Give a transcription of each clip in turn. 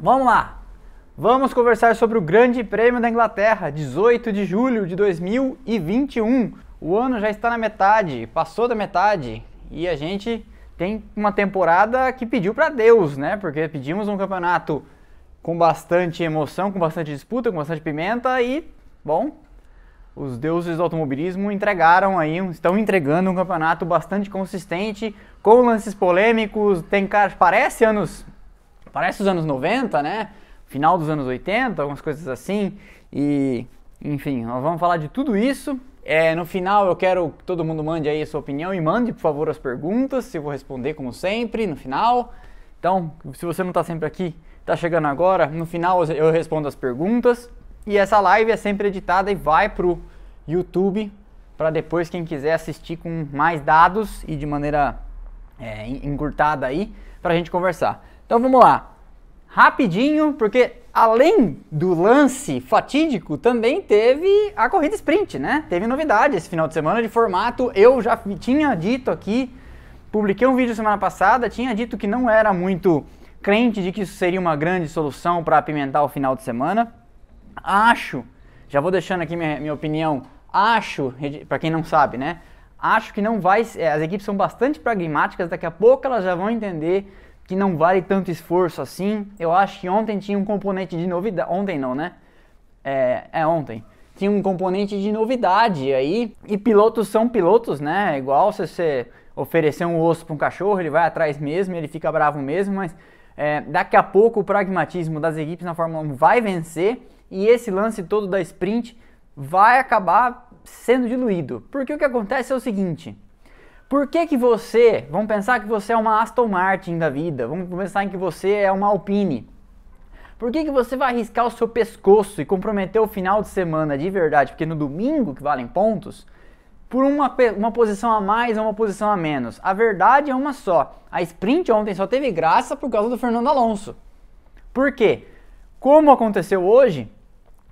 Vamos lá! Vamos conversar sobre o Grande Prêmio da Inglaterra, 18 de julho de 2021. O ano já está na metade, passou da metade e a gente tem uma temporada que pediu para Deus, né? Porque pedimos um campeonato com bastante emoção, com bastante disputa, com bastante pimenta e, bom, os deuses do automobilismo entregaram aí, estão entregando um campeonato bastante consistente, com lances polêmicos, tem cara, parece anos, parece os anos 90, né? Final dos anos 80, algumas coisas assim. E, enfim, nós vamos falar de tudo isso é, no final eu quero que todo mundo mande aí a sua opinião e mande, por favor, as perguntas. Eu vou responder como sempre no final. Então, se você não está sempre aqui, está chegando agora, no final eu respondo as perguntas. E essa live é sempre editada e vai para o YouTube para depois quem quiser assistir com mais dados e de maneira é, encurtada aí para a gente conversar. Então vamos lá, rapidinho, porque além do lance fatídico, também teve a corrida sprint, né? Teve novidade esse final de semana de formato. Eu já tinha dito aqui, publiquei um vídeo semana passada, tinha dito que não era muito crente de que isso seria uma grande solução para apimentar o final de semana. Acho, já vou deixando aqui minha, minha opinião, acho, para quem não sabe, né? Acho que não vai, as equipes são bastante pragmáticas, daqui a pouco elas já vão entender que não vale tanto esforço assim. Eu acho que ontem tinha um componente de novidade. Ontem não, né? É, é ontem. Tinha um componente de novidade aí. E pilotos são pilotos, né? É igual se você oferecer um osso para um cachorro, ele vai atrás mesmo, ele fica bravo mesmo, mas é, daqui a pouco o pragmatismo das equipes na Fórmula 1 vai vencer e esse lance todo da sprint vai acabar sendo diluído. Porque o que acontece é o seguinte: por que, que você, vamos pensar que você é uma Aston Martin da vida, vamos pensar em que você é uma Alpine. Por que, que você vai arriscar o seu pescoço e comprometer o final de semana de verdade? Porque no domingo, que valem pontos, por uma, uma posição a mais ou uma posição a menos. A verdade é uma só. A sprint ontem só teve graça por causa do Fernando Alonso. Por quê? Como aconteceu hoje,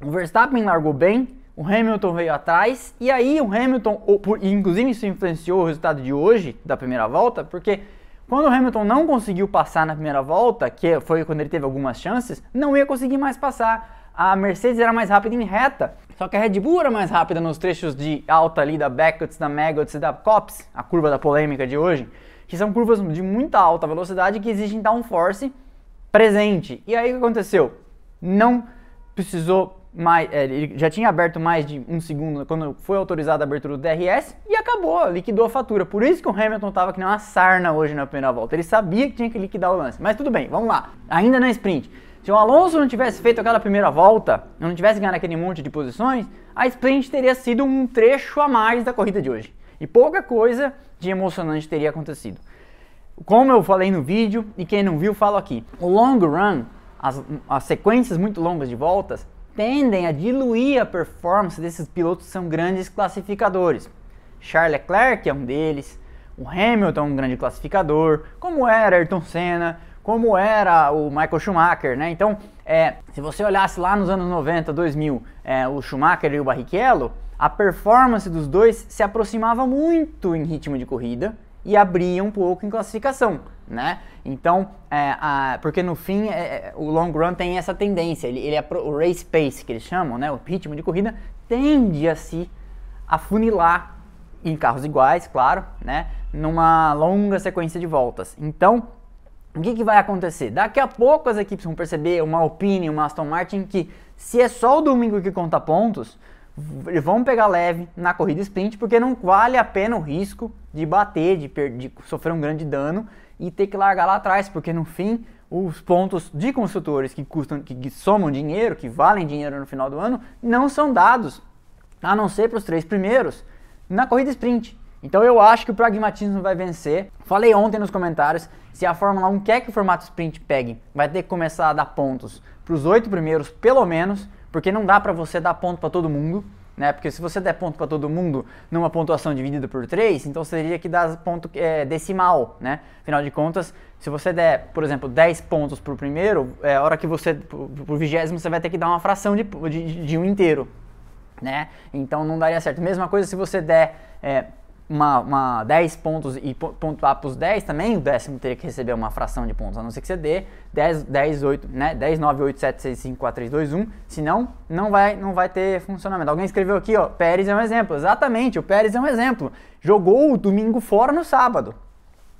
o Verstappen largou bem, o Hamilton veio atrás, e aí o Hamilton, inclusive isso influenciou o resultado de hoje, da primeira volta, porque quando o Hamilton não conseguiu passar na primeira volta, que foi quando ele teve algumas chances, não ia conseguir mais passar. A Mercedes era mais rápida em reta, só que a Red Bull era mais rápida nos trechos de alta ali da Beckett's, da Maggots e da Copse, a curva da polêmica de hoje, que são curvas de muita alta velocidade que exigem downforce presente. E aí o que aconteceu? Não precisou mais, é, ele já tinha aberto mais de um segundo quando foi autorizada a abertura do DRS e acabou, liquidou a fatura. Por isso que o Hamilton estava que nem uma sarna hoje na primeira volta. Ele sabia que tinha que liquidar o lance. Mas tudo bem, vamos lá. Ainda na sprint. Se o Alonso não tivesse feito aquela primeira volta, não tivesse ganhado aquele monte de posições, a sprint teria sido um trecho a mais da corrida de hoje. E pouca coisa de emocionante teria acontecido. Como eu falei no vídeo, e quem não viu, falo aqui. O long run, as, as sequências muito longas de voltas, tendem a diluir a performance desses pilotos que são grandes classificadores. Charles Leclerc é um deles, o Hamilton é um grande classificador, como era Ayrton Senna, como era o Michael Schumacher, né? Então, é, se você olhasse lá nos anos 90, 2000, é, o Schumacher e o Barrichello, a performance dos dois se aproximava muito em ritmo de corrida e abria um pouco em classificação né? Então, é, a, porque no fim é, é, o long run tem essa tendência, ele, ele é pro, o race pace que eles chamam, né? O ritmo de corrida tende a se afunilar em carros iguais, claro, né? Numa longa sequência de voltas. Então, o que, que vai acontecer? Daqui a pouco as equipes vão perceber, uma Alpine, uma Aston Martin, que se é só o domingo que conta pontos, vão pegar leve na corrida sprint, porque não vale a pena o risco de bater, de, de sofrer um grande dano e ter que largar lá atrás, porque no fim os pontos de construtores que custam, que, somam dinheiro, que valem dinheiro no final do ano, não são dados, a não ser para os três primeiros na corrida sprint. Então eu acho que o pragmatismo vai vencer. Falei ontem nos comentários, se a Fórmula 1 quer que o formato sprint pegue, vai ter que começar a dar pontos para os oito primeiros, pelo menos, porque não dá para você dar ponto para todo mundo né? Porque se você der ponto para todo mundo numa pontuação dividida por 3, então você teria que dar ponto é, decimal, né? Afinal de contas, se você der, por exemplo, 10 pontos para o primeiro, é a hora que você, por vigésimo, você vai ter que dar uma fração de, de, de, um inteiro, né? Então não daria certo. Mesma coisa se você der é, uma, uma 10 pontos e pontuar para os 10 também, o décimo teria que receber uma fração de pontos, a não ser que você dê 10, 10, 8, né? 10, 9, 8, 7, 6, 5, 4, 3, 2, 1. Senão, não vai, não vai ter funcionamento. Alguém escreveu aqui, ó, Pérez é um exemplo. Exatamente, o Pérez é um exemplo. Jogou o domingo fora no sábado.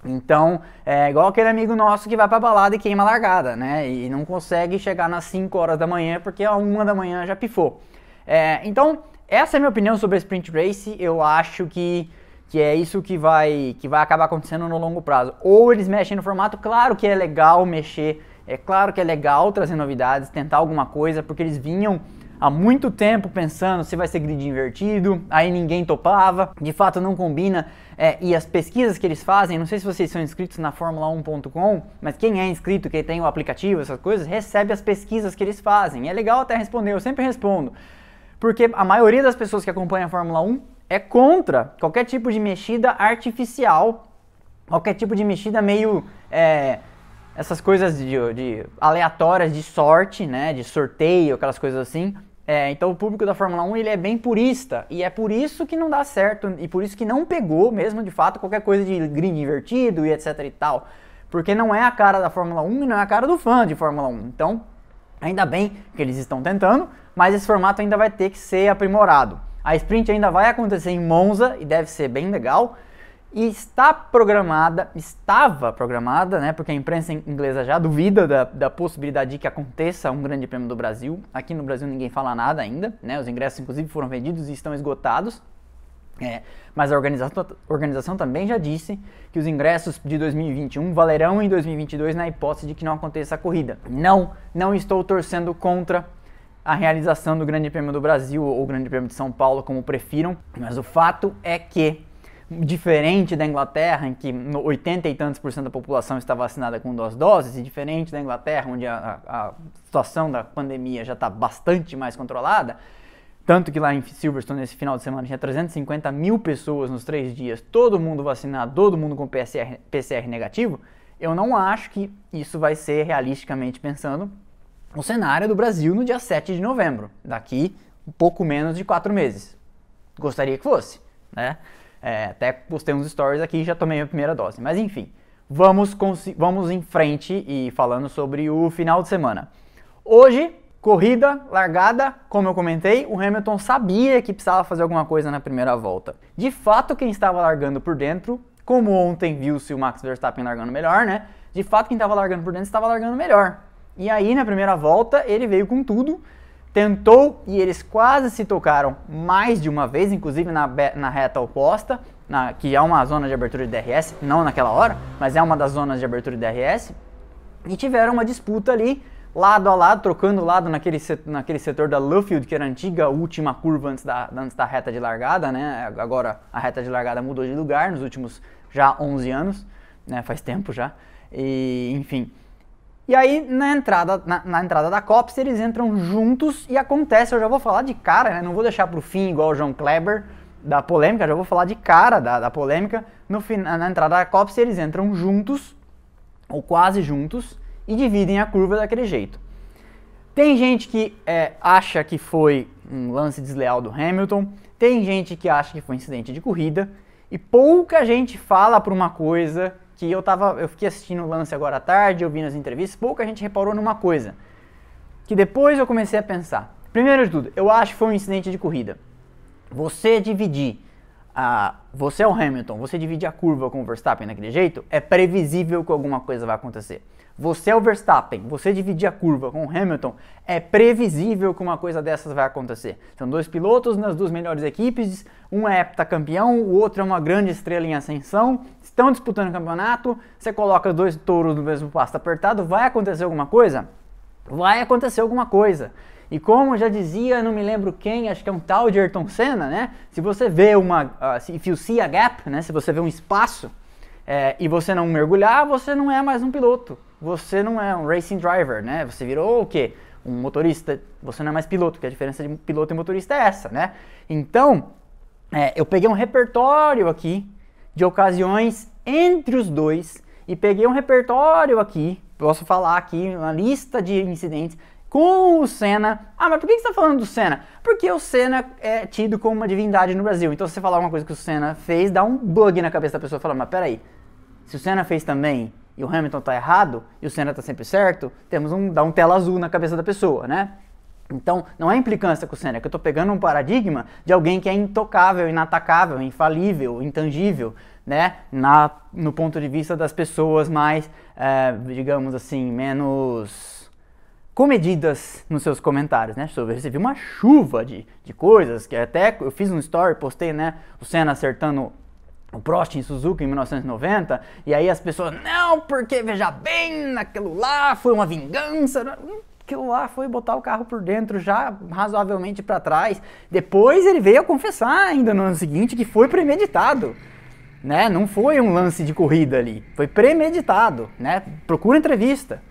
Então, é igual aquele amigo nosso que vai pra balada e queima a largada, né? E não consegue chegar nas 5 horas da manhã porque a 1 da manhã já pifou. É, então, essa é a minha opinião sobre a Sprint Race. Eu acho que que é isso que vai, que vai acabar acontecendo no longo prazo. Ou eles mexem no formato, claro que é legal mexer, é claro que é legal trazer novidades, tentar alguma coisa, porque eles vinham há muito tempo pensando se vai ser grid invertido, aí ninguém topava, de fato não combina. É, e as pesquisas que eles fazem, não sei se vocês são inscritos na Fórmula1.com, mas quem é inscrito, quem tem o aplicativo, essas coisas, recebe as pesquisas que eles fazem. É legal até responder, eu sempre respondo. Porque a maioria das pessoas que acompanham a Fórmula 1 é contra qualquer tipo de mexida artificial, qualquer tipo de mexida meio. É, essas coisas de, de, aleatórias de sorte, né, de sorteio, aquelas coisas assim. É, então o público da Fórmula 1 ele é bem purista e é por isso que não dá certo e por isso que não pegou mesmo de fato qualquer coisa de grid invertido e etc e tal, porque não é a cara da Fórmula 1 e não é a cara do fã de Fórmula 1. Então, ainda bem que eles estão tentando, mas esse formato ainda vai ter que ser aprimorado. A sprint ainda vai acontecer em Monza e deve ser bem legal. E está programada, estava programada, né? Porque a imprensa inglesa já duvida da, da possibilidade de que aconteça um grande prêmio do Brasil. Aqui no Brasil ninguém fala nada ainda, né? Os ingressos, inclusive, foram vendidos e estão esgotados. É, mas a organização, a organização também já disse que os ingressos de 2021 valerão em 2022 na hipótese de que não aconteça a corrida. Não, não estou torcendo contra a realização do Grande Prêmio do Brasil ou Grande Prêmio de São Paulo, como prefiram, mas o fato é que, diferente da Inglaterra, em que 80 e tantos por cento da população está vacinada com duas doses, e diferente da Inglaterra, onde a, a situação da pandemia já está bastante mais controlada, tanto que lá em Silverstone, nesse final de semana, tinha 350 mil pessoas nos três dias, todo mundo vacinado, todo mundo com PCR, PCR negativo, eu não acho que isso vai ser, realisticamente pensando, o cenário do Brasil no dia 7 de novembro, daqui um pouco menos de quatro meses. Gostaria que fosse, né? É, até postei uns stories aqui e já tomei a primeira dose. Mas enfim, vamos, vamos em frente e falando sobre o final de semana. Hoje, corrida, largada, como eu comentei, o Hamilton sabia que precisava fazer alguma coisa na primeira volta. De fato, quem estava largando por dentro, como ontem viu-se o Max Verstappen largando melhor, né? De fato, quem estava largando por dentro estava largando melhor. E aí, na primeira volta, ele veio com tudo, tentou e eles quase se tocaram mais de uma vez, inclusive na, na reta oposta, na, que é uma zona de abertura de DRS, não naquela hora, mas é uma das zonas de abertura de DRS, e tiveram uma disputa ali, lado a lado, trocando lado naquele, naquele setor da Luffield, que era a antiga última curva antes da, antes da reta de largada, né? Agora a reta de largada mudou de lugar nos últimos já 11 anos, né? Faz tempo já. E, enfim, e aí, na entrada, na, na, entrada da COPS, eles entram juntos e acontece, eu já vou falar de cara, né? Não vou deixar pro fim igual o João Kleber da polêmica, já vou falar de cara da, da polêmica. No, na entrada da COPS, eles entram juntos, ou quase juntos, e dividem a curva daquele jeito. Tem gente que é, acha que foi um lance desleal do Hamilton, tem gente que acha que foi um incidente de corrida, e pouca gente fala por uma coisa que eu tava, eu fiquei assistindo o lance agora à tarde, ouvindo as entrevistas, pouca gente reparou numa coisa, que depois eu comecei a pensar. Primeiro de tudo, eu acho que foi um incidente de corrida. Você dividir a, você é o Hamilton, você dividir a curva com o Verstappen daquele jeito, é previsível que alguma coisa vai acontecer. Você é o Verstappen, você dividir a curva com o Hamilton, é previsível que uma coisa dessas vai acontecer. São dois pilotos nas duas melhores equipes, um é heptacampeão, o outro é uma grande estrela em ascensão, estão disputando o campeonato, você coloca dois touros no mesmo pasto apertado, vai acontecer alguma coisa? Vai acontecer alguma coisa. E como já dizia, não me lembro quem, acho que é um tal de Ayrton Senna, né? Se você vê uma, uh, if you see a gap, né? Se você vê um espaço é, e você não mergulhar, você não é mais um piloto. Você não é um racing driver, né? Você virou o quê? Um motorista. Você não é mais piloto, porque a diferença de piloto e motorista é essa, né? Então, é, eu peguei um repertório aqui de ocasiões entre os dois e peguei um repertório aqui, posso falar aqui, uma lista de incidentes com o Senna. Ah, mas por que você está falando do Senna? Porque o Senna é tido como uma divindade no Brasil. Então, se você falar uma coisa que o Senna fez, dá um bug na cabeça da pessoa. Fala, mas peraí, se o Senna fez também e o Hamilton está errado e o Senna está sempre certo, temos um, dá um tela azul na cabeça da pessoa, né? Então, não é implicância com o que eu estou pegando um paradigma de alguém que é intocável, inatacável, infalível, intangível, né? Na, no ponto de vista das pessoas mais, é, digamos assim, menos comedidas nos seus comentários, né? Eu recebi uma chuva de, de coisas, que até eu fiz um story, postei, né? O Senna acertando o Prost em Suzuka em 1990, e aí as pessoas, não, porque veja bem, aquilo lá foi uma vingança aquilo lá foi botar o carro por dentro já razoavelmente para trás. Depois ele veio a confessar ainda no ano seguinte que foi premeditado. Né? Não foi um lance de corrida ali, foi premeditado, né? Procura entrevista.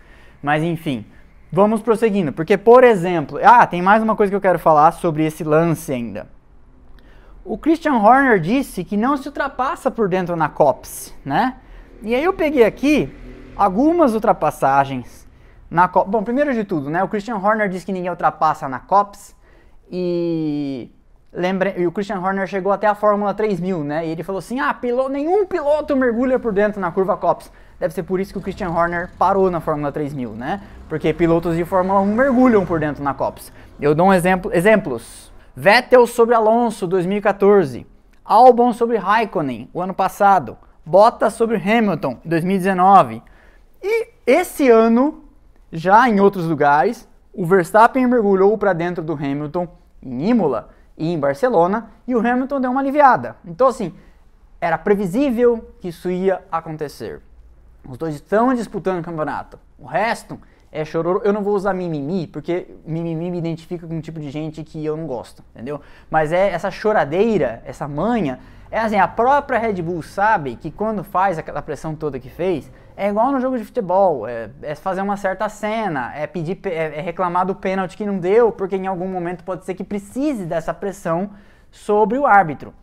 Mas enfim, vamos prosseguindo, porque por exemplo, ah, tem mais uma coisa que eu quero falar sobre esse lance ainda. O Christian Horner disse que não se ultrapassa por dentro na COPS, né? E aí eu peguei aqui algumas ultrapassagens na Cop... Bom, primeiro de tudo, né? O Christian Horner disse que ninguém ultrapassa na COPS e lembre... e o Christian Horner chegou até a Fórmula 3000, né? E ele falou assim: "Ah, piloto... nenhum piloto mergulha por dentro na curva COPS". Deve ser por isso que o Christian Horner parou na Fórmula 3000, né? Porque pilotos de Fórmula 1 mergulham por dentro na COPS. Eu dou um exemplo, exemplos. Vettel sobre Alonso 2014, Albon sobre Raikkonen o ano passado, Bottas sobre Hamilton 2019. E esse ano já em outros lugares, o Verstappen mergulhou para dentro do Hamilton em Imola e em Barcelona e o Hamilton deu uma aliviada. Então, assim, era previsível que isso ia acontecer. Os dois estão disputando o campeonato. O resto é chororô. Eu não vou usar mimimi, porque mimimi me identifica com um tipo de gente que eu não gosto, entendeu? Mas é essa choradeira, essa manha. É assim, a própria Red Bull sabe que quando faz aquela pressão toda que fez, é igual no jogo de futebol, é, é fazer uma certa cena, é pedir, é, é reclamar do pênalti que não deu, porque em algum momento pode ser que precise dessa pressão sobre o árbitro.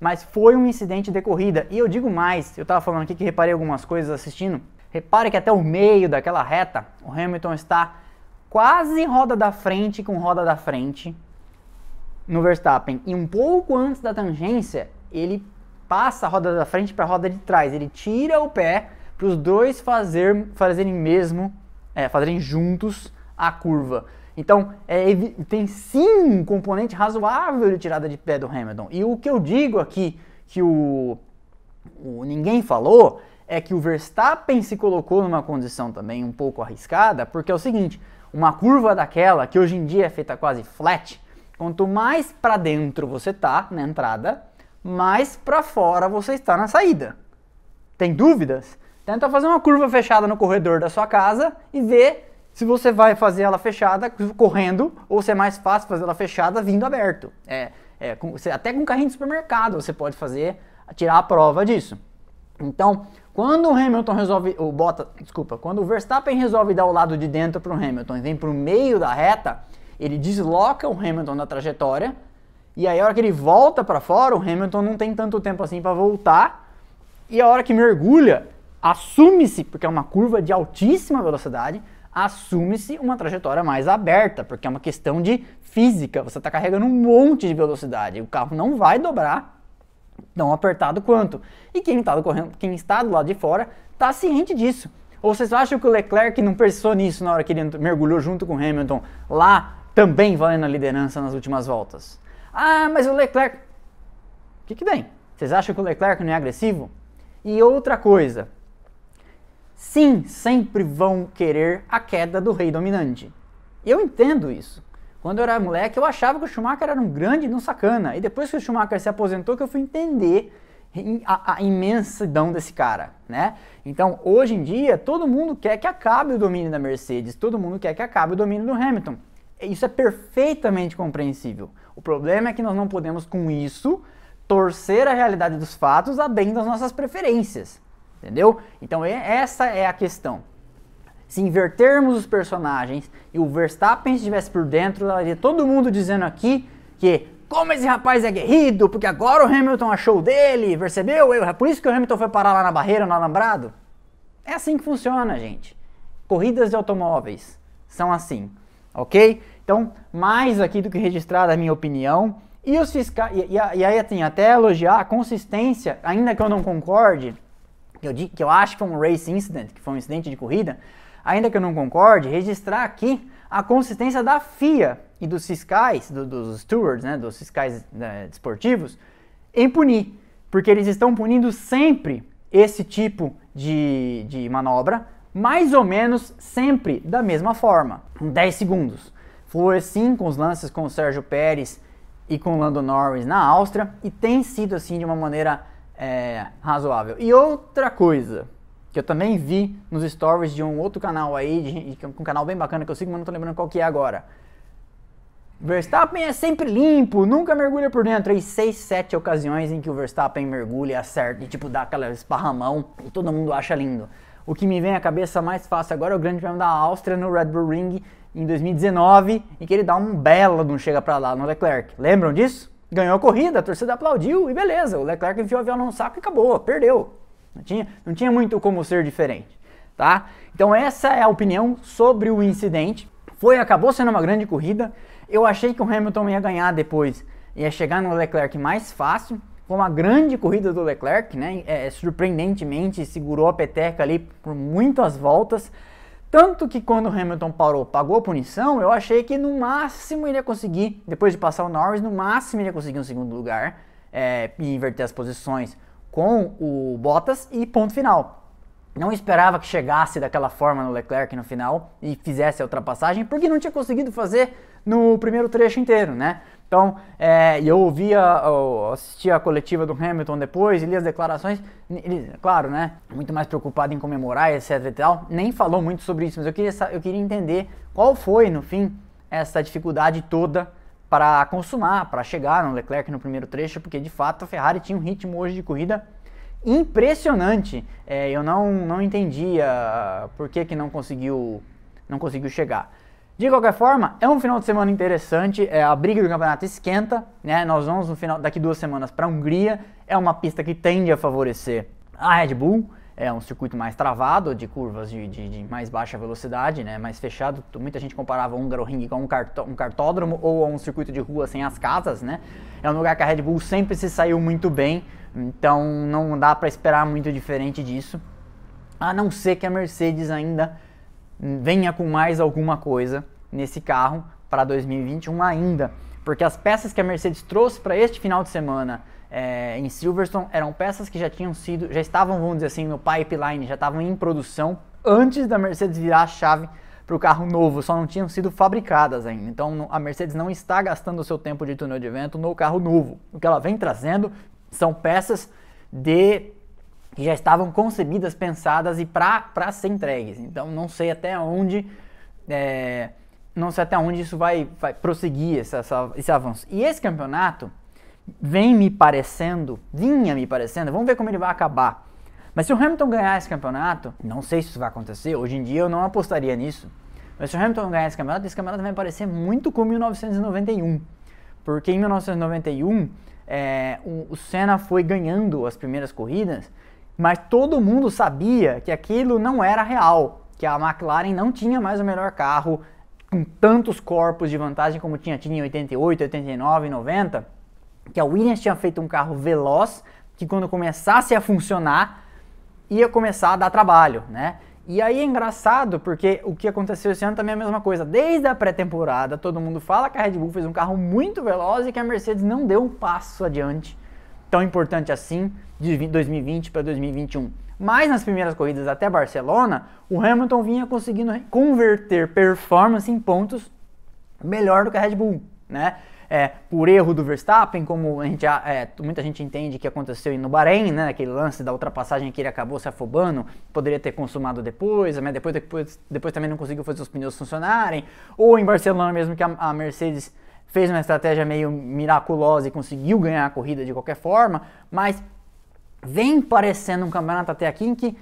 Mas foi um incidente de corrida. E eu digo mais, eu estava falando aqui que reparei algumas coisas assistindo. Repare que até o meio daquela reta, o Hamilton está quase roda da frente com roda da frente no Verstappen. E um pouco antes da tangência, ele passa a roda da frente para a roda de trás. Ele tira o pé para os dois fazer, fazerem mesmo, é, fazerem juntos a curva. Então, é, tem sim um componente razoável de tirada de pé do Hamilton. E o que eu digo aqui, que o, o ninguém falou, é que o Verstappen se colocou numa condição também um pouco arriscada, porque é o seguinte, uma curva daquela, que hoje em dia é feita quase flat, quanto mais para dentro você tá na entrada, mais para fora você está na saída. Tem dúvidas? Tenta fazer uma curva fechada no corredor da sua casa e ver se você vai fazer ela fechada correndo ou se é mais fácil fazer ela fechada vindo aberto. É, é com, até com carrinho de supermercado você pode fazer, tirar a prova disso. Então, quando o Hamilton resolve, o Bota, desculpa, quando o Verstappen resolve dar o lado de dentro para o Hamilton e vem para o meio da reta, ele desloca o Hamilton da trajetória e aí a hora que ele volta para fora, o Hamilton não tem tanto tempo assim para voltar e a hora que mergulha, assume-se, porque é uma curva de altíssima velocidade, assume-se uma trajetória mais aberta, porque é uma questão de física. Você está carregando um monte de velocidade, o carro não vai dobrar tão apertado quanto. E quem, tá correndo, quem está do lado de fora está ciente disso. Ou vocês acham que o Leclerc não pensou nisso na hora que ele mergulhou junto com o Hamilton lá, também valendo a liderança nas últimas voltas? Ah, mas o Leclerc. O que, que tem? Vocês acham que o Leclerc não é agressivo? E outra coisa, sim, sempre vão querer a queda do rei dominante. Eu entendo isso. Quando eu era moleque, eu achava que o Schumacher era um grande um sacana. E depois que o Schumacher se aposentou, que eu fui entender a, a, imensidão desse cara, né? Então, hoje em dia, todo mundo quer que acabe o domínio da Mercedes, todo mundo quer que acabe o domínio do Hamilton. Isso é perfeitamente compreensível. O problema é que nós não podemos, com isso, torcer a realidade dos fatos a bem das nossas preferências. Entendeu? Então essa é a questão. Se invertermos os personagens e o Verstappen estivesse por dentro, todo mundo dizendo aqui que como esse rapaz é guerrido, porque agora o Hamilton achou dele, percebeu? É por isso que o Hamilton foi parar lá na barreira, no alambrado. É assim que funciona, gente. Corridas de automóveis são assim. Ok? Então, mais aqui do que registrar a minha opinião. E os fiscais, e, e, aí assim, até elogiar a consistência, ainda que eu não concorde, que eu, que eu acho que foi um race incident, que foi um incidente de corrida, ainda que eu não concorde, registrar aqui a consistência da FIA e dos fiscais, do, dos stewards, né, dos fiscais né, desportivos, em punir. Porque eles estão punindo sempre esse tipo de, de manobra, mais ou menos sempre da mesma forma, 10 segundos. Foi assim com os lances com o Sérgio Pérez e com o Lando Norris na Áustria e tem sido assim de uma maneira é, razoável. E outra coisa que eu também vi nos stories de um outro canal aí, de, um canal bem bacana que eu sigo, mas não tô lembrando qual que é agora. Verstappen é sempre limpo, nunca mergulha por dentro. Aí, seis, sete ocasiões em que o Verstappen mergulha, acerta e tipo dá aquela esparramão e todo mundo acha lindo. O que me vem à cabeça mais fácil agora é o Grande Prêmio da Áustria no Red Bull Ring em 2019, em que ele dá um belo um chega para lá no Leclerc. Lembram disso? Ganhou a corrida, a torcida aplaudiu e beleza. O Leclerc enfiou o avião no saco e acabou, perdeu. Não tinha, não tinha muito como ser diferente, tá? Então essa é a opinião sobre o incidente. Foi, acabou sendo uma grande corrida. Eu achei que o Hamilton ia ganhar depois, ia chegar no Leclerc mais fácil. Foi uma grande corrida do Leclerc, né? É, surpreendentemente segurou a peteca ali por muitas voltas. Tanto que quando o Hamilton parou, pagou a punição, eu achei que no máximo ele ia conseguir, depois de passar o Norris, no máximo ele ia conseguir um segundo lugar é, e inverter as posições com o Bottas e ponto final. Não esperava que chegasse daquela forma no Leclerc no final e fizesse a ultrapassagem, porque não tinha conseguido fazer no primeiro trecho inteiro, né? Então, é, eu ouvia, assistia a coletiva do Hamilton depois li as declarações, ele, claro, né? Muito mais preocupado em comemorar, etc e tal, nem falou muito sobre isso, mas eu queria, eu queria entender qual foi, no fim, essa dificuldade toda para consumar, para chegar no Leclerc no primeiro trecho, porque de fato a Ferrari tinha um ritmo hoje de corrida impressionante. É, eu não, não entendia por que, que não conseguiu não conseguiu chegar. De qualquer forma, é um final de semana interessante. É, a briga do campeonato esquenta. Né? Nós vamos no final daqui duas semanas para a Hungria. É uma pista que tende a favorecer a Red Bull é um circuito mais travado, de curvas de, de, de, mais baixa velocidade, né, mais fechado. Muita gente comparava o Húngaro Ring com um, cartó um cartódromo ou um circuito de rua sem as casas, né? É um lugar que a Red Bull sempre se saiu muito bem, então não dá para esperar muito diferente disso. A não ser que a Mercedes ainda venha com mais alguma coisa nesse carro para 2021 ainda, porque as peças que a Mercedes trouxe para este final de semana é, em Silverstone eram peças que já tinham sido, já estavam, vamos dizer assim, no pipeline, já estavam em produção antes da Mercedes virar a chave para o carro novo, só não tinham sido fabricadas ainda. Então a Mercedes não está gastando o seu tempo de túnel de vento no carro novo. O que ela vem trazendo são peças de que já estavam concebidas, pensadas e para ser entregues. Então não sei até onde é, não sei até onde isso vai, vai prosseguir essa, essa, esse avanço. E esse campeonato vem me parecendo, vinha me parecendo, vamos ver como ele vai acabar. Mas se o Hamilton ganhar esse campeonato, não sei se isso vai acontecer, hoje em dia eu não apostaria nisso. Mas se o Hamilton ganhar esse campeonato, esse campeonato vai parecer muito com 1991. Porque em 1991, é, o, o Senna foi ganhando as primeiras corridas, mas todo mundo sabia que aquilo não era real, que a McLaren não tinha mais o melhor carro com tantos corpos de vantagem como tinha, tinha em 88, 89, 90 que a Williams tinha feito um carro veloz que quando começasse a funcionar ia começar a dar trabalho, né? E aí é engraçado porque o que aconteceu esse ano também é a mesma coisa. Desde a pré-temporada, todo mundo fala que a Red Bull fez um carro muito veloz e que a Mercedes não deu um passo adiante tão importante assim de 2020 para 2021. Mas nas primeiras corridas até Barcelona, o Hamilton vinha conseguindo converter performance em pontos melhor do que a Red Bull, né? é, por erro do Verstappen, como gente, é, muita gente entende que aconteceu no Bahrein, né, aquele lance da ultrapassagem que ele acabou se afobando, poderia ter consumado depois, mas depois, depois, depois também não conseguiu fazer os pneus funcionarem, ou em Barcelona mesmo que a, a Mercedes fez uma estratégia meio miraculosa e conseguiu ganhar a corrida de qualquer forma, mas vem parecendo um campeonato até aqui em que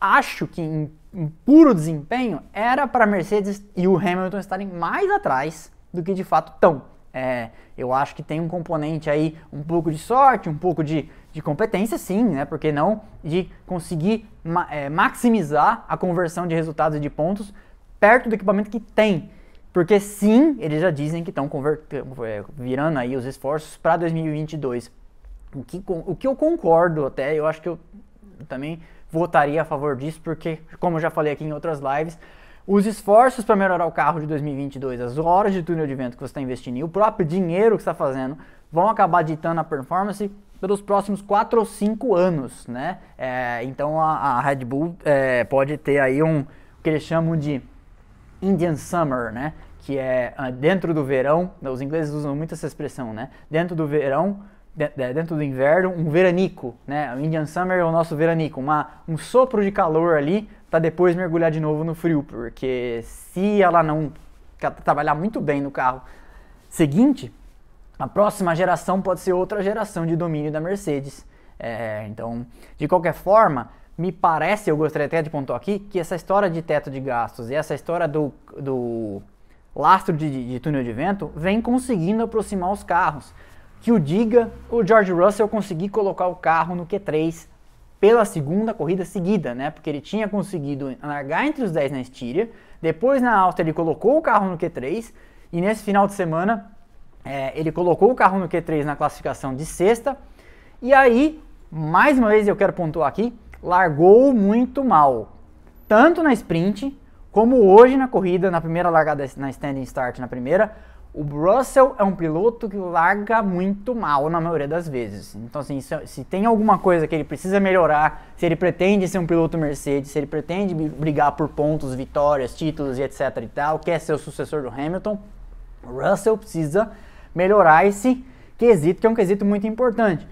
acho que em, em puro desempenho era para Mercedes e o Hamilton estarem mais atrás do que de fato estão. É, eu acho que tem um componente aí, um pouco de sorte, um pouco de, de competência, sim, né? Porque não de conseguir ma é, maximizar a conversão de resultados e de pontos perto do equipamento que tem. Porque sim, eles já dizem que estão é, virando aí os esforços para 2022. O que, o que eu concordo até, eu acho que eu também votaria a favor disso, porque, como eu já falei aqui em outras lives, os esforços para melhorar o carro de 2022, as horas de túnel de vento que você está investindo e o próprio dinheiro que está fazendo vão acabar ditando a performance pelos próximos 4 ou 5 anos, né? É, então a, a, Red Bull é, pode ter aí um que eles chamam de Indian Summer, né? Que é uh, dentro do verão, os ingleses usam muito essa expressão, né? Dentro do verão, dentro do inverno, um veranico, né? O Indian Summer é o nosso veranico, uma, um sopro de calor ali para depois mergulhar de novo no frio, porque se ela não trabalhar muito bem no carro seguinte, a próxima geração pode ser outra geração de domínio da Mercedes. É, então, de qualquer forma, me parece, eu gostaria até de pontuar aqui, que essa história de teto de gastos e essa história do, do lastro de, de túnel de vento vem conseguindo aproximar os carros. Que o diga o George Russell conseguir colocar o carro no Q3 pela segunda corrida seguida, né? Porque ele tinha conseguido largar entre os 10 na Estíria, depois na Áustria ele colocou o carro no Q3 e nesse final de semana é, ele colocou o carro no Q3 na classificação de sexta e aí, mais uma vez eu quero pontuar aqui, largou muito mal, tanto na sprint como hoje na corrida, na primeira largada, na standing start, na primeira. O Russell é um piloto que larga muito mal na maioria das vezes. Então, assim, se, se, tem alguma coisa que ele precisa melhorar, se ele pretende ser um piloto Mercedes, se ele pretende brigar por pontos, vitórias, títulos e etc e tal, quer ser o sucessor do Hamilton, o Russell precisa melhorar esse quesito, que é um quesito muito importante.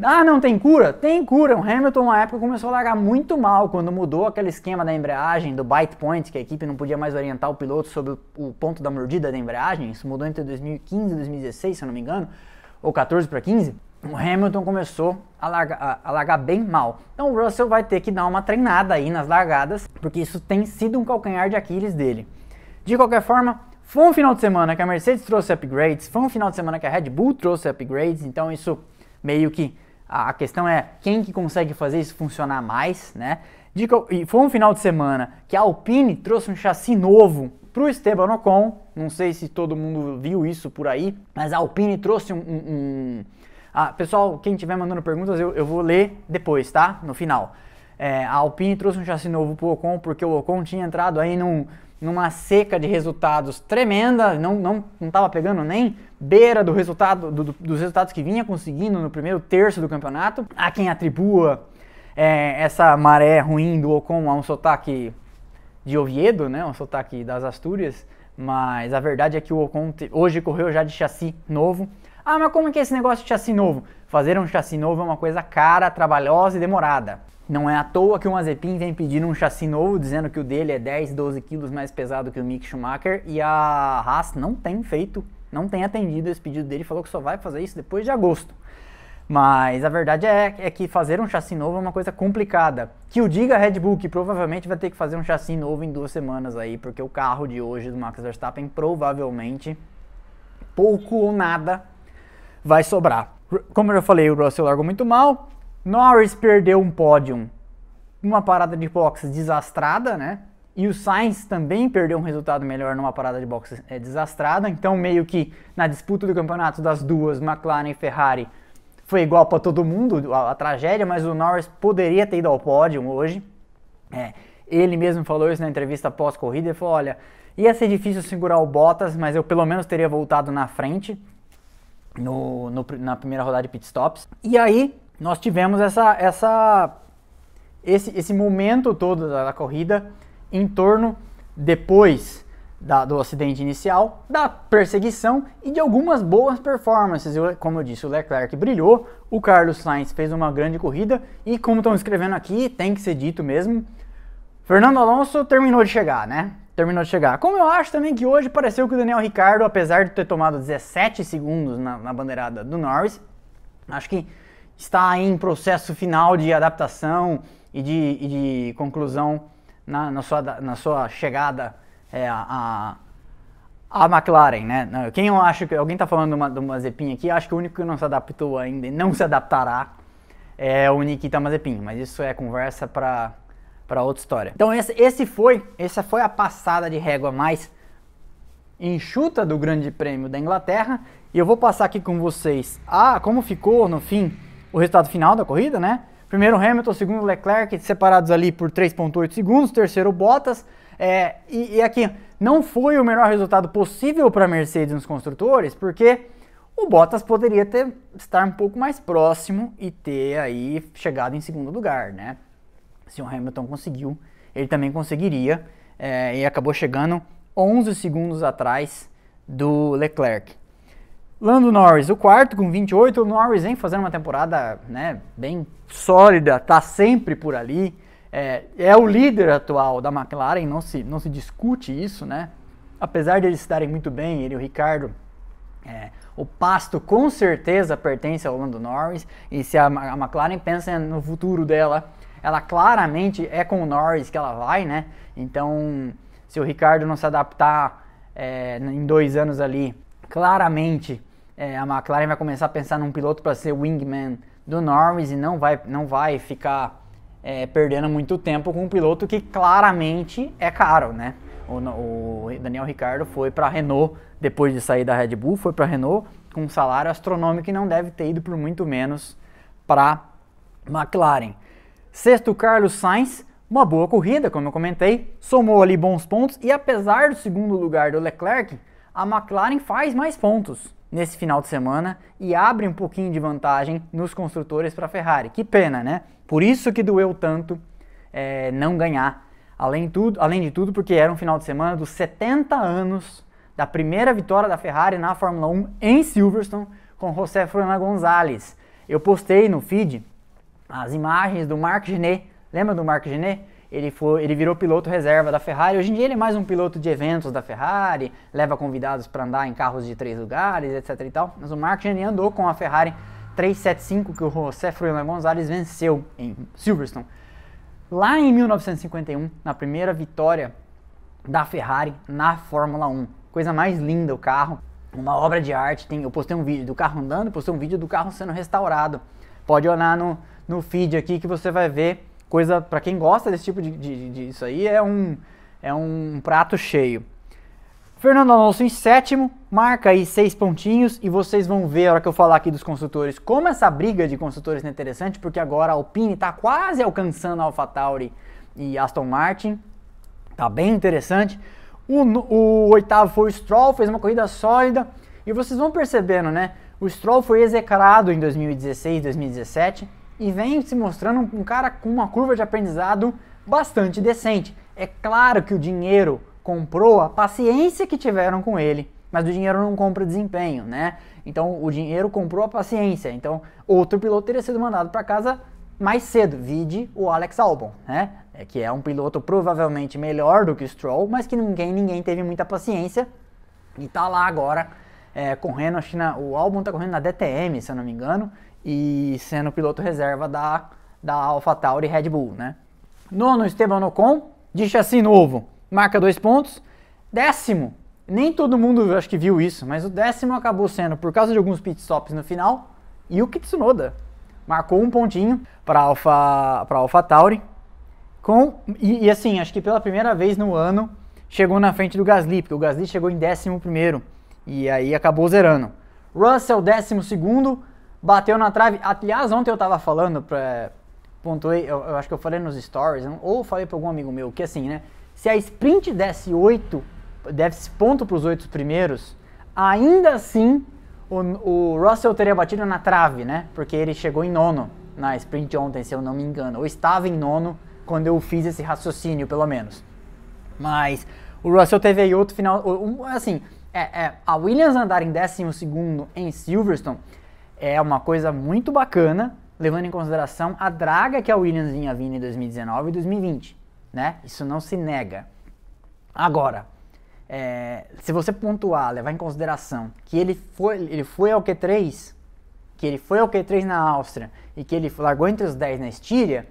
Ah, não tem cura? Tem cura. O Hamilton, na época, começou a largar muito mal quando mudou aquele esquema da embreagem, do bite point, que a equipe não podia mais orientar o piloto sobre o ponto da mordida da embreagem. Isso mudou entre 2015 e 2016, se eu não me engano, ou 14 para 15. O Hamilton começou a largar, a, a largar bem mal. Então o Russell vai ter que dar uma treinada aí nas largadas, porque isso tem sido um calcanhar de Aquiles dele. De qualquer forma, foi um final de semana que a Mercedes trouxe upgrades, foi um final de semana que a Red Bull trouxe upgrades, então isso meio que a questão é quem que consegue fazer isso funcionar mais, né? De, e foi um final de semana que a Alpine trouxe um chassi novo para o Esteban Ocon. Não sei se todo mundo viu isso por aí, mas a Alpine trouxe um. um, um ah, pessoal, quem estiver mandando perguntas, eu, eu, vou ler depois, tá? No final. É, a Alpine trouxe um chassi novo para o Ocon porque o Ocon tinha entrado aí num, numa seca de resultados tremenda, não não não estava pegando nem beira do resultado do, dos resultados que vinha conseguindo no primeiro terço do campeonato. Há quem atribua é, essa maré ruim do Ocon a um sotaque de Oviedo, né, um sotaque das Astúrias, mas a verdade é que o Ocon hoje correu já de chassi novo. Ah, mas como é que é esse negócio de chassi novo? Fazer um chassi novo é uma coisa cara, trabalhosa e demorada. Não é à toa que o Mazepin vem pedindo um chassi novo, dizendo que o dele é 10, 12 quilos mais pesado que o Mick Schumacher, e a Haas não tem feito, não tem atendido esse pedido dele, falou que só vai fazer isso depois de agosto. Mas a verdade é, é, que fazer um chassi novo é uma coisa complicada. Que o diga Red Bull que provavelmente vai ter que fazer um chassi novo em duas semanas aí, porque o carro de hoje do Max Verstappen provavelmente pouco ou nada vai sobrar. Como eu já falei, o Russell largou muito mal, Norris perdeu um pódio, uma parada de boxe desastrada, né? E o Sainz também perdeu um resultado melhor numa parada de boxe é, desastrada. Então, meio que na disputa do campeonato das duas, McLaren e Ferrari, foi igual para todo mundo a, a, tragédia, mas o Norris poderia ter ido ao pódio hoje. É, ele mesmo falou isso na entrevista pós-corrida. Ele falou: olha, ia ser difícil segurar o Bottas, mas eu pelo menos teria voltado na frente no, no na primeira rodada de pitstops. E aí, nós tivemos essa, essa, esse, esse momento todo da, da corrida em torno, depois da, do acidente inicial, da perseguição e de algumas boas performances. Como eu disse, o Leclerc brilhou, o Carlos Sainz fez uma grande corrida e, como estão escrevendo aqui, tem que ser dito mesmo, Fernando Alonso terminou de chegar, né? Terminou de chegar. Como eu acho também que hoje pareceu que o Daniel Ricardo, apesar de ter tomado 17 segundos na, na bandeirada do Norris, acho que está em processo final de adaptação e de, e de conclusão na, na, sua, na sua chegada é, a, a McLaren, né? Quem eu acho que alguém está falando de uma, de uma Zepin aqui, acho que o único que não se adaptou ainda e não se adaptará é o Nikita Mazepin, mas isso é conversa para para outra história. Então esse, esse foi, essa foi a passada de régua mais enxuta do Grande Prêmio da Inglaterra e eu vou passar aqui com vocês a como ficou no fim o resultado final da corrida, né? Primeiro Hamilton, segundo Leclerc, separados ali por 3,8 segundos, terceiro Bottas. É, e, e, aqui, não foi o melhor resultado possível para a Mercedes nos construtores, porque o Bottas poderia ter, estar um pouco mais próximo e ter aí chegado em segundo lugar, né? Se o Hamilton conseguiu, ele também conseguiria é, e acabou chegando 11 segundos atrás do Leclerc. Lando Norris, o quarto com 28. O Norris vem fazendo uma temporada né, bem sólida, tá sempre por ali. É, é, o líder atual da McLaren, não se, não se discute isso, né? Apesar de eles estarem muito bem, ele e o Ricardo, é, o pasto com certeza pertence ao Lando Norris. E se a, a McLaren pensa no futuro dela, ela claramente é com o Norris que ela vai, né? Então, se o Ricardo não se adaptar é, em dois anos ali, claramente é, a McLaren vai começar a pensar num piloto para ser wingman do Norris e não vai, não vai ficar é, perdendo muito tempo com um piloto que claramente é caro, né? O, o Daniel Ricardo foi para a Renault depois de sair da Red Bull, foi para a Renault com um salário astronômico e não deve ter ido por muito menos para McLaren. Sexto, Carlos Sainz, uma boa corrida, como eu comentei, somou ali bons pontos e apesar do segundo lugar do Leclerc, a McLaren faz mais pontos nesse final de semana e abre um pouquinho de vantagem nos construtores para a Ferrari. Que pena, né? Por isso que doeu tanto é, não ganhar. Além, tudo, além de tudo, porque era um final de semana dos 70 anos da primeira vitória da Ferrari na Fórmula 1 em Silverstone com José Fernando Gonzalez. Eu postei no feed as imagens do Marc Genet. Lembra do Marc Genet? Ele, foi, ele virou piloto reserva da Ferrari. Hoje em dia ele é mais um piloto de eventos da Ferrari, leva convidados para andar em carros de três lugares, etc e tal. Mas o Mark Geni andou com a Ferrari 375 que o José Froilán Gonzalez venceu em Silverstone. Lá em 1951, na primeira vitória da Ferrari na Fórmula 1. Coisa mais linda o carro, uma obra de arte. Tem, eu postei um vídeo do carro andando, postei um vídeo do carro sendo restaurado. Pode olhar no, no feed aqui que você vai ver coisa para quem gosta desse tipo de, de, de, isso aí é um é um prato cheio. Fernando Alonso em sétimo, marca aí seis pontinhos e vocês vão ver a hora que eu falar aqui dos construtores como essa briga de construtores é interessante, porque agora a Alpine está quase alcançando a AlphaTauri e Aston Martin, tá bem interessante. O, o oitavo foi o Stroll, fez uma corrida sólida e vocês vão percebendo, né? O Stroll foi execrado em 2016, 2017 e vem se mostrando um cara com uma curva de aprendizado bastante decente. É claro que o dinheiro comprou a paciência que tiveram com ele, mas o dinheiro não compra desempenho, né? Então o dinheiro comprou a paciência. Então outro piloto teria sido mandado para casa mais cedo, vide o Alex Albon, né? É, que é um piloto provavelmente melhor do que o Stroll, mas que ninguém, ninguém teve muita paciência e tá lá agora é, correndo, acho que na, o Albon tá correndo na DTM, se eu não me engano, e sendo piloto reserva da, da AlphaTauri Red Bull, né? Nono, Esteban Ocon, de chassi novo, marca dois pontos. Décimo, nem todo mundo acho que viu isso, mas o décimo acabou sendo por causa de alguns pitstops no final, e o Kitsunoda marcou um pontinho para Alpha para AlphaTauri com e, e, assim, acho que pela primeira vez no ano chegou na frente do Gasly, porque o Gasly chegou em décimo primeiro e aí acabou zerando. Russell décimo segundo, bateu na trave. Aliás, ontem eu tava falando pra. Pontuei, eu, eu acho que eu falei nos stories, ou falei pra algum amigo meu, que assim, né? Se a sprint desse 8, desse ponto pros oito primeiros, ainda assim o, o Russell teria batido na trave, né? Porque ele chegou em nono na sprint ontem, se eu não me engano. Ou estava em nono quando eu fiz esse raciocínio, pelo menos. Mas o Russell teve aí outro final. Um, assim, é, é, a Williams andar em décimo segundo em Silverstone é uma coisa muito bacana, levando em consideração a draga que a Williams vinha vindo em 2019 e 2020, né? Isso não se nega. Agora, é, se você pontuar, levar em consideração que ele foi, ele foi ao Q3, que ele foi ao Q3 na Áustria e que ele largou entre os 10 na Estíria,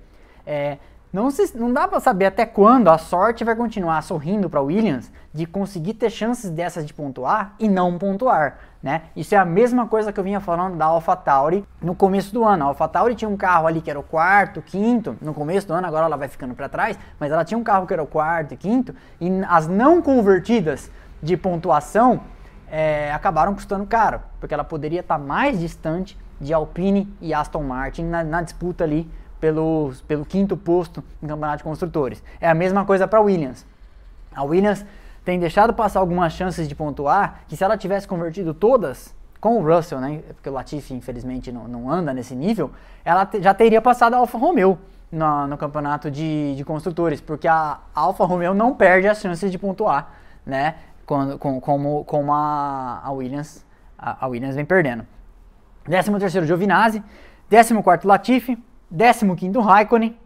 é, não, se, não dá para saber até quando a sorte vai continuar sorrindo para Williams de conseguir ter chances dessas de pontuar e não pontuar. Né? Isso é a mesma coisa que eu vinha falando da AlphaTauri no começo do ano. A AlphaTauri tinha um carro ali que era o quarto, quinto, no começo do ano, agora ela vai ficando para trás, mas ela tinha um carro que era o quarto e quinto, e as não convertidas de pontuação é, acabaram custando caro, porque ela poderia estar mais distante de Alpine e Aston Martin na, na disputa ali pelo, pelo quinto posto no campeonato de construtores. É a mesma coisa para a Williams. A Williams tem deixado passar algumas chances de pontuar que se ela tivesse convertido todas com o Russell, né, porque o Latifi infelizmente não, não anda nesse nível, ela te, já teria passado a Alfa Romeo no, no campeonato de, de, construtores, porque a Alfa Romeo não perde as chances de pontuar, né, com, com, como, como a, a Williams a, a, Williams vem perdendo. 13 terceiro Giovinazzi, 14 quarto Latifi, 15 quinto Raikkonen,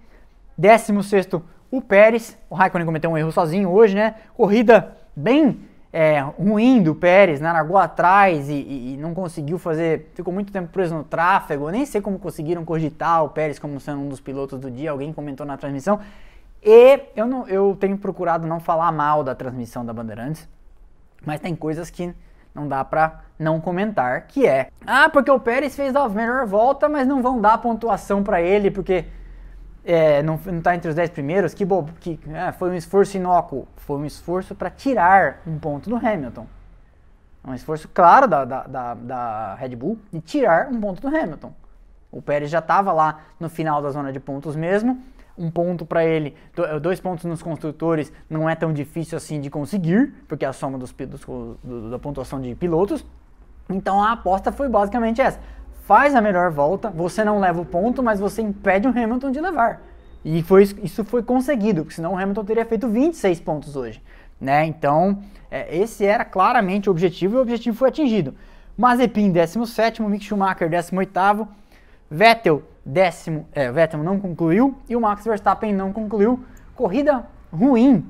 16 sexto o Pérez, o Raikkonen cometeu um erro sozinho hoje, né, corrida bem é, ruim do Pérez, né? largou atrás e, e, e, não conseguiu fazer, ficou muito tempo preso no tráfego. Nem sei como conseguiram cogitar o Pérez como sendo um dos pilotos do dia. Alguém comentou na transmissão. E eu, não, eu tenho procurado não falar mal da transmissão da Bandeirantes, mas tem coisas que não dá pra não comentar, que é ah, porque o Pérez fez a melhor volta, mas não vão dar pontuação para ele porque é, não, não tá entre os 10 primeiros, que bobo, que é, foi um esforço inócuo, foi um esforço para tirar um ponto do Hamilton. Um esforço claro da, da, da, da, Red Bull de tirar um ponto do Hamilton. O Pérez já estava lá no final da zona de pontos mesmo. Um ponto para ele, dois pontos nos construtores não é tão difícil assim de conseguir, porque é a soma dos, dos, do, da pontuação de pilotos. Então a aposta foi basicamente essa faz a melhor volta, você não leva o ponto, mas você impede o Hamilton de levar. E foi, isso foi conseguido, porque senão o Hamilton teria feito 26 pontos hoje. Né? Então, é, esse era claramente o objetivo e o objetivo foi atingido. Mazepin, 17, Mick Schumacher, 18, Vettel, décimo, é, Vettel não concluiu e o Max Verstappen não concluiu. Corrida ruim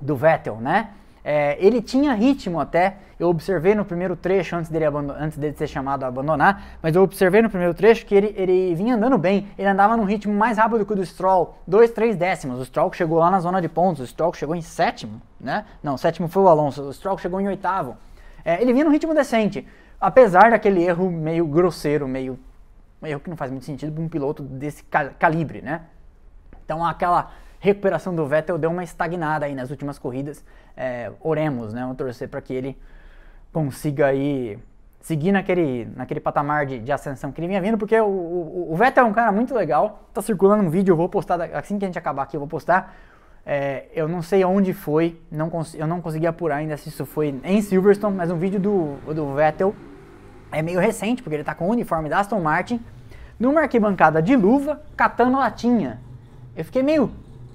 do Vettel, né? É, ele tinha ritmo até, eu observei no primeiro trecho, antes dele, antes dele ser chamado a abandonar, mas eu observei no primeiro trecho que ele, ele vinha andando bem, ele andava num ritmo mais rápido que o do Stroll, 2, 3 décimos. O Stroll chegou lá na zona de pontos, o Stroll chegou em sétimo, né? Não, sétimo foi o Alonso, o Stroll chegou em oitavo. É, ele vinha num ritmo decente, apesar daquele erro meio grosseiro, meio um erro que não faz muito sentido para um piloto desse calibre, né? Então aquela recuperação do Vettel deu uma estagnada aí nas últimas corridas. É, oremos, né? Vamos torcer para que ele consiga aí seguir naquele, naquele patamar de, de ascensão que ele vinha vindo, porque o, o, o, Vettel é um cara muito legal. Tá circulando um vídeo, eu vou postar assim que a gente acabar aqui, eu vou postar. É, eu não sei onde foi, não eu não consegui apurar ainda se isso foi em Silverstone, mas um vídeo do, do Vettel é meio recente, porque ele tá com o uniforme da Aston Martin, numa arquibancada de luva, catando latinha. Eu fiquei meio,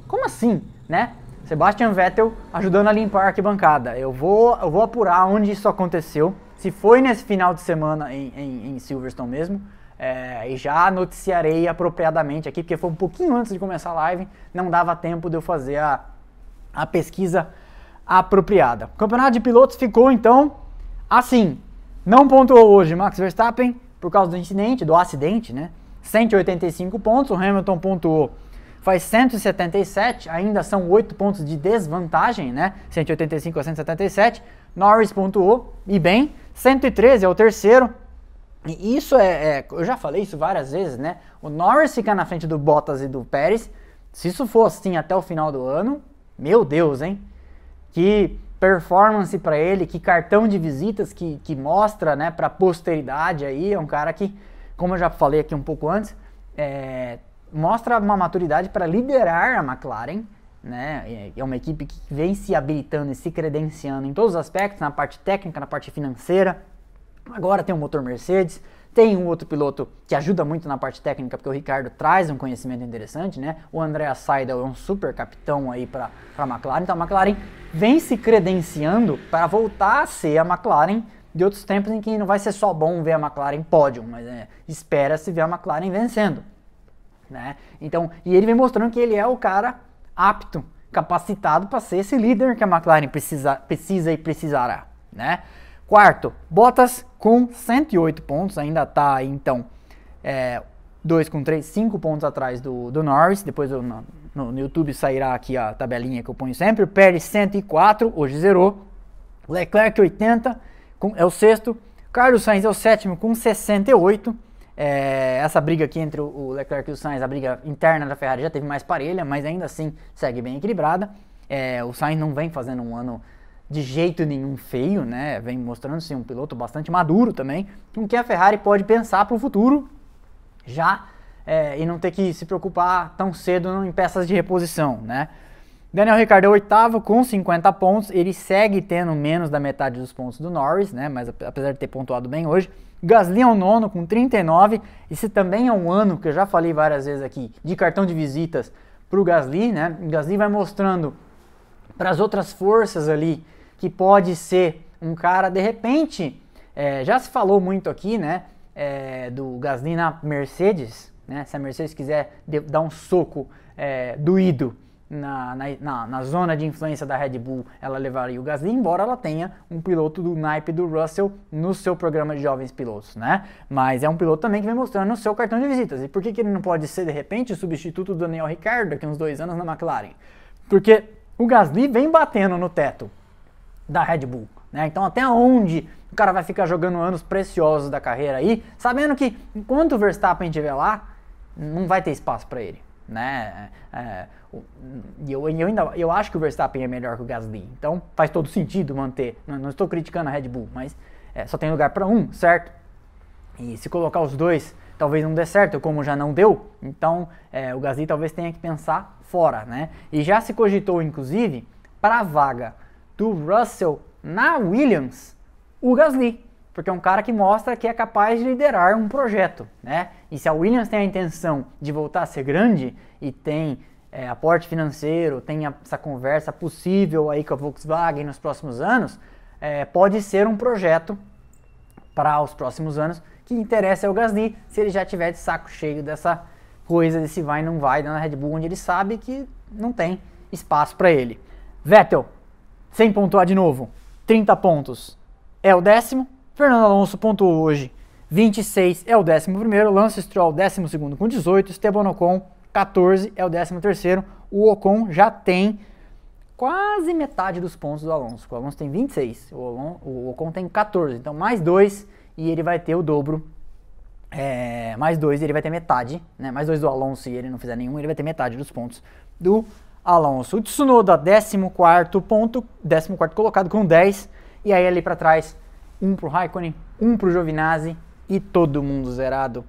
como assim, né? Sebastian Vettel ajudando a limpar a arquibancada. Eu vou, eu vou apurar onde isso aconteceu, se foi nesse final de semana em, em, em Silverstone mesmo, é, e já noticiarei apropriadamente aqui, porque foi um pouquinho antes de começar a live, não dava tempo de eu fazer a, a pesquisa apropriada. O campeonato de pilotos ficou então assim. Não pontuou hoje Max Verstappen por causa do incidente, do acidente, né? 185 pontos, o Hamilton pontuou faz 177, ainda são 8 pontos de desvantagem, né? 185 a 177. Norris pontuou, e bem, 113 é o terceiro. E isso é, é, eu já falei isso várias vezes, né? O Norris ficar na frente do Bottas e do Pérez, se isso for assim até o final do ano, meu Deus, hein? Que performance para ele, que cartão de visitas que, que mostra, né, para posteridade aí, é um cara que, como eu já falei aqui um pouco antes, é, mostra uma maturidade para liderar a McLaren, né? É uma equipe que vem se habilitando e se credenciando em todos os aspectos, na parte técnica, na parte financeira. Agora tem um motor Mercedes, tem um outro piloto que ajuda muito na parte técnica, porque o Ricardo traz um conhecimento interessante, né? O Andrea Seidel é um super capitão aí para a McLaren, então a McLaren vem se credenciando para voltar a ser a McLaren de outros tempos em que não vai ser só bom ver a McLaren pódio, mas é, espera-se ver a McLaren vencendo. Né? Então, e ele vem mostrando que ele é o cara apto, capacitado para ser esse líder que a McLaren precisa, precisa e precisará. Né? Quarto, Bottas com 108 pontos, ainda está então 2 é, com 3, 5 pontos atrás do, do Norris. Depois eu, no, no, YouTube sairá aqui a tabelinha que eu ponho sempre. Pérez 104, hoje zerou. Leclerc 80, com, é o sexto. Carlos Sainz é o sétimo com 68. É, essa briga aqui entre o Leclerc e o Sainz, a briga interna da Ferrari já teve mais parelha, mas ainda assim segue bem equilibrada. É, o Sainz não vem fazendo um ano de jeito nenhum feio, né? Vem mostrando ser um piloto bastante maduro também, com que a Ferrari pode pensar para o futuro já é, e não ter que se preocupar tão cedo em peças de reposição, né? Daniel Ricciardo é oitavo com 50 pontos, ele segue tendo menos da metade dos pontos do Norris, né? Mas apesar de ter pontuado bem hoje, Gasly é o nono com 39. Esse também é um ano que eu já falei várias vezes aqui de cartão de visitas para o Gasly, né? O Gasly vai mostrando para as outras forças ali que pode ser um cara de repente. É, já se falou muito aqui, né? É, do Gasly na Mercedes, né? Se a Mercedes quiser dar um soco é, doído na, na, na, zona de influência da Red Bull, ela levaria o Gasly, embora ela tenha um piloto do naipe do Russell no seu programa de jovens pilotos, né? Mas é um piloto também que vem mostrando no seu cartão de visitas. E por que, que ele não pode ser, de repente, o substituto do Daniel Ricciardo daqui uns dois anos na McLaren? Porque o Gasly vem batendo no teto da Red Bull, né? Então até onde o cara vai ficar jogando anos preciosos da carreira aí, sabendo que enquanto o Verstappen estiver lá, não vai ter espaço para ele né? É, eu, eu, ainda, eu acho que o Verstappen é melhor que o Gasly, então faz todo sentido manter. Não, não estou criticando a Red Bull, mas é, só tem lugar para um, certo? E se colocar os dois, talvez não dê certo, como já não deu, então é, o Gasly talvez tenha que pensar fora, né? E já se cogitou, inclusive, para a vaga do Russell na Williams, o Gasly porque é um cara que mostra que é capaz de liderar um projeto, né? E se a Williams tem a intenção de voltar a ser grande e tem é, aporte financeiro, tem essa conversa possível aí com a Volkswagen nos próximos anos, é, pode ser um projeto para os próximos anos que interessa ao Gasly se ele já tiver de saco cheio dessa coisa desse vai não vai na Red Bull, onde ele sabe que não tem espaço para ele. Vettel, sem pontuar de novo, 30 pontos, é o décimo, Fernando Alonso pontuou hoje 26, é o 11 Lance Stroll 12 com 18, Esteban Ocon 14, é o 13 O Ocon já tem quase metade dos pontos do Alonso. O Alonso tem 26, o, o Ocon tem 14, então mais dois e ele vai ter o dobro. É, mais dois, ele vai ter metade, né? Mais dois do Alonso e ele não fizer nenhum, ele vai ter metade dos pontos do Alonso. O Tsunoda, 14 ponto, 14 colocado com 10, e aí ali para trás um pro Raikkonen, um pro Giovinazzi e todo mundo zerado.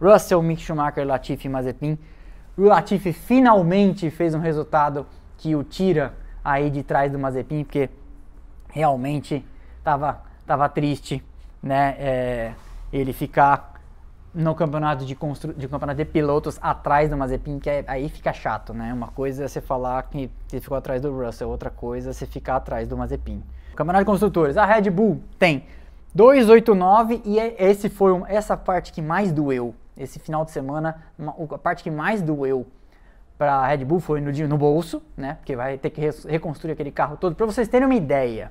Russell, Mick Schumacher, Latifi Mazepin. O Latifi finalmente fez um resultado que o tira aí de trás do Mazepin, porque realmente tava, tava triste, né? É, ele ficar no campeonato de, constru... de campeonato de pilotos atrás do Mazepin, que é, aí fica chato, né? Uma coisa é você falar que ele ficou atrás do Russell, outra coisa é você ficar atrás do Mazepin. Campeonato de Construtores, a Red Bull tem 289 e é, esse foi um, essa parte que mais doeu. Esse final de semana, uma, a parte que mais doeu para a Red Bull foi no, no bolso, né? Porque vai ter que reconstruir aquele carro todo. Para vocês terem uma ideia,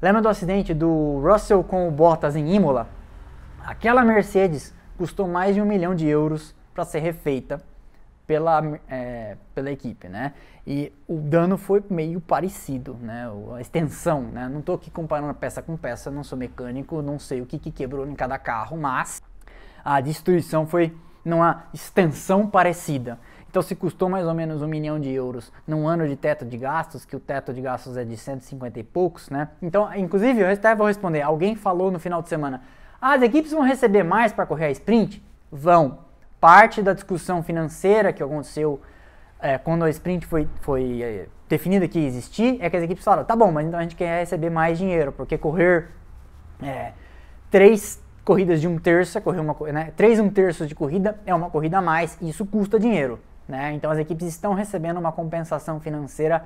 lembra do acidente do Russell com o Bottas em Imola? Aquela Mercedes custou mais de um milhão de euros para ser refeita pela, é, pela equipe, né? E o dano foi meio parecido, né? A extensão, né? Não estou aqui comparando peça com peça, não sou mecânico, não sei o que, que quebrou em cada carro, mas a destruição foi numa extensão parecida. Então, se custou mais ou menos um milhão de euros num ano de teto de gastos, que o teto de gastos é de 150 e poucos, né? Então, inclusive, eu até vou responder. Alguém falou no final de semana: as equipes vão receber mais para correr a sprint? Vão parte da discussão financeira que aconteceu é, quando a sprint foi, foi é, definida que existir é que as equipes falaram, tá bom, mas então a gente quer receber mais dinheiro, porque correr é, três corridas de um terço, correr uma, né, três um terço de corrida é uma corrida a mais, e isso custa dinheiro. Né? Então as equipes estão recebendo uma compensação financeira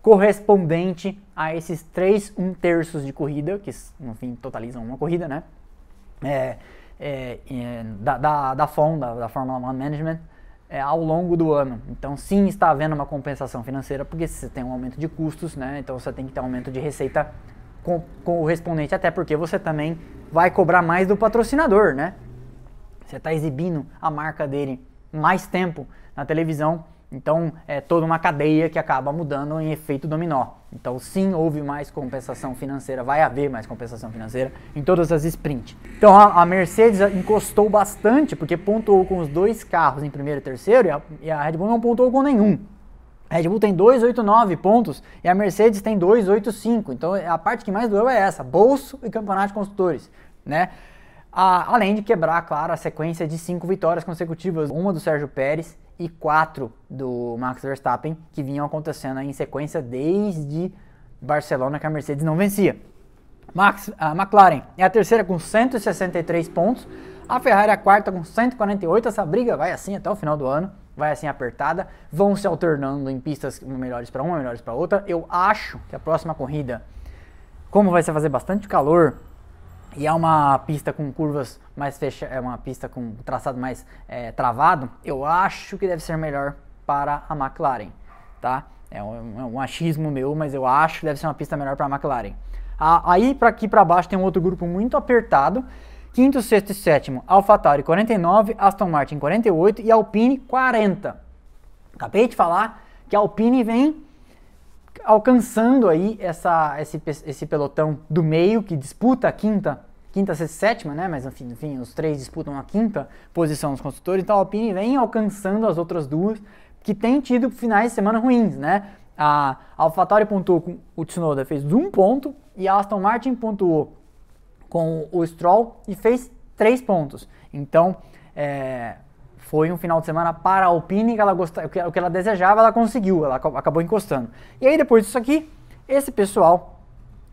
correspondente a esses três um terços de corrida, que no fim totalizam uma corrida, né? É, é, é, da, da, da FOM, da, da Formula Management, é, ao longo do ano. Então, sim, está havendo uma compensação financeira, porque você tem um aumento de custos, né? Então, você tem que ter um aumento de receita com, correspondente, até porque você também vai cobrar mais do patrocinador, né? Você está exibindo a marca dele mais tempo na televisão, então é toda uma cadeia que acaba mudando em efeito dominó. Então sim, houve mais compensação financeira, vai haver mais compensação financeira em todas as sprints. Então a, Mercedes encostou bastante porque pontuou com os dois carros em primeiro e terceiro e a, Red Bull não pontuou com nenhum. A Red Bull tem 289 pontos e a Mercedes tem 285. Então a parte que mais doeu é essa: bolso e campeonato de construtores, né? Além de quebrar, claro, a sequência de cinco vitórias consecutivas, uma do Sérgio Pérez e quatro do Max Verstappen, que vinham acontecendo em sequência desde Barcelona, que a Mercedes não vencia. Max, a McLaren é a terceira com 163 pontos, a Ferrari é a quarta com 148. Essa briga vai assim até o final do ano vai assim apertada, vão se alternando em pistas melhores para uma, melhores para outra. Eu acho que a próxima corrida, como vai ser fazer bastante calor e é uma pista com curvas mais fechadas, é uma pista com traçado mais é, travado, eu acho que deve ser melhor para a McLaren, tá? É um, é um achismo meu, mas eu acho que deve ser uma pista melhor para a McLaren. aí para aqui para baixo tem um outro grupo muito apertado Quinto, sexto e sétimo, AlphaTauri 49, Aston Martin 48 e Alpine 40. Acabei de falar que a Alpine vem alcançando aí essa, esse, esse pelotão do meio que disputa a quinta, quinta, sexta sétima, né? Mas enfim, enfim, os três disputam a quinta posição nos construtores. Então a Alpine vem alcançando as outras duas que têm tido finais de semana ruins, né? A AlphaTauri pontuou com o Tsunoda fez um ponto e a Aston Martin pontuou com o Stroll e fez três pontos. Então, é, foi um final de semana para a Alpine que ela gosta, o, que, o que ela desejava, ela conseguiu, ela acabou encostando. E aí, depois disso aqui, esse pessoal,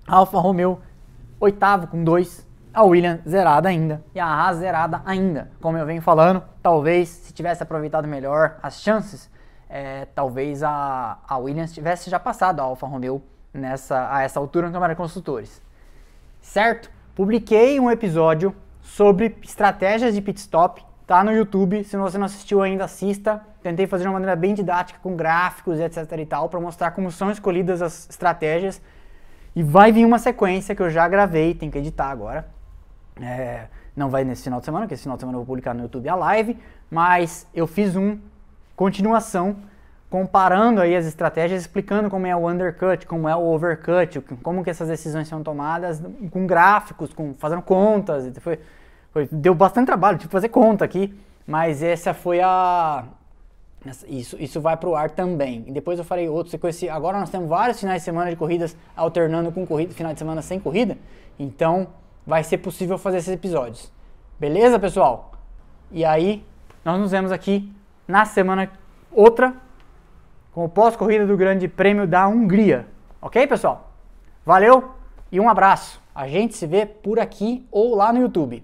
Alfa Romeo, oitavo com dois, a Williams zerada ainda e a Haas zerada ainda. Como eu venho falando, talvez se tivesse aproveitado melhor as chances, é, talvez a, a Williams tivesse já passado a Alfa Romeo nessa, a essa altura no Campeonato de Construtores. Certo? Publiquei um episódio sobre estratégias de pit stop, tá no YouTube. Se você não assistiu ainda, assista. Tentei fazer de uma maneira bem didática, com gráficos, etc e tal, para mostrar como são escolhidas as estratégias. E vai vir uma sequência que eu já gravei, tem que editar agora. É, não vai nesse final de semana, porque esse final de semana eu vou publicar no YouTube a live, mas eu fiz um continuação comparando aí as estratégias, explicando como é o undercut, como é o overcut, como que essas decisões são tomadas, com gráficos, com fazendo contas, foi, foi deu bastante trabalho, tive que fazer conta aqui, mas essa foi a isso, isso vai para o ar também. E depois eu farei outros. Agora nós temos vários finais de semana de corridas alternando com corrida, final de semana sem corrida. Então vai ser possível fazer esses episódios. Beleza, pessoal? E aí, nós nos vemos aqui na semana outra com o pós-corrida do Grande Prêmio da Hungria. Ok, pessoal? Valeu e um abraço. A gente se vê por aqui ou lá no YouTube.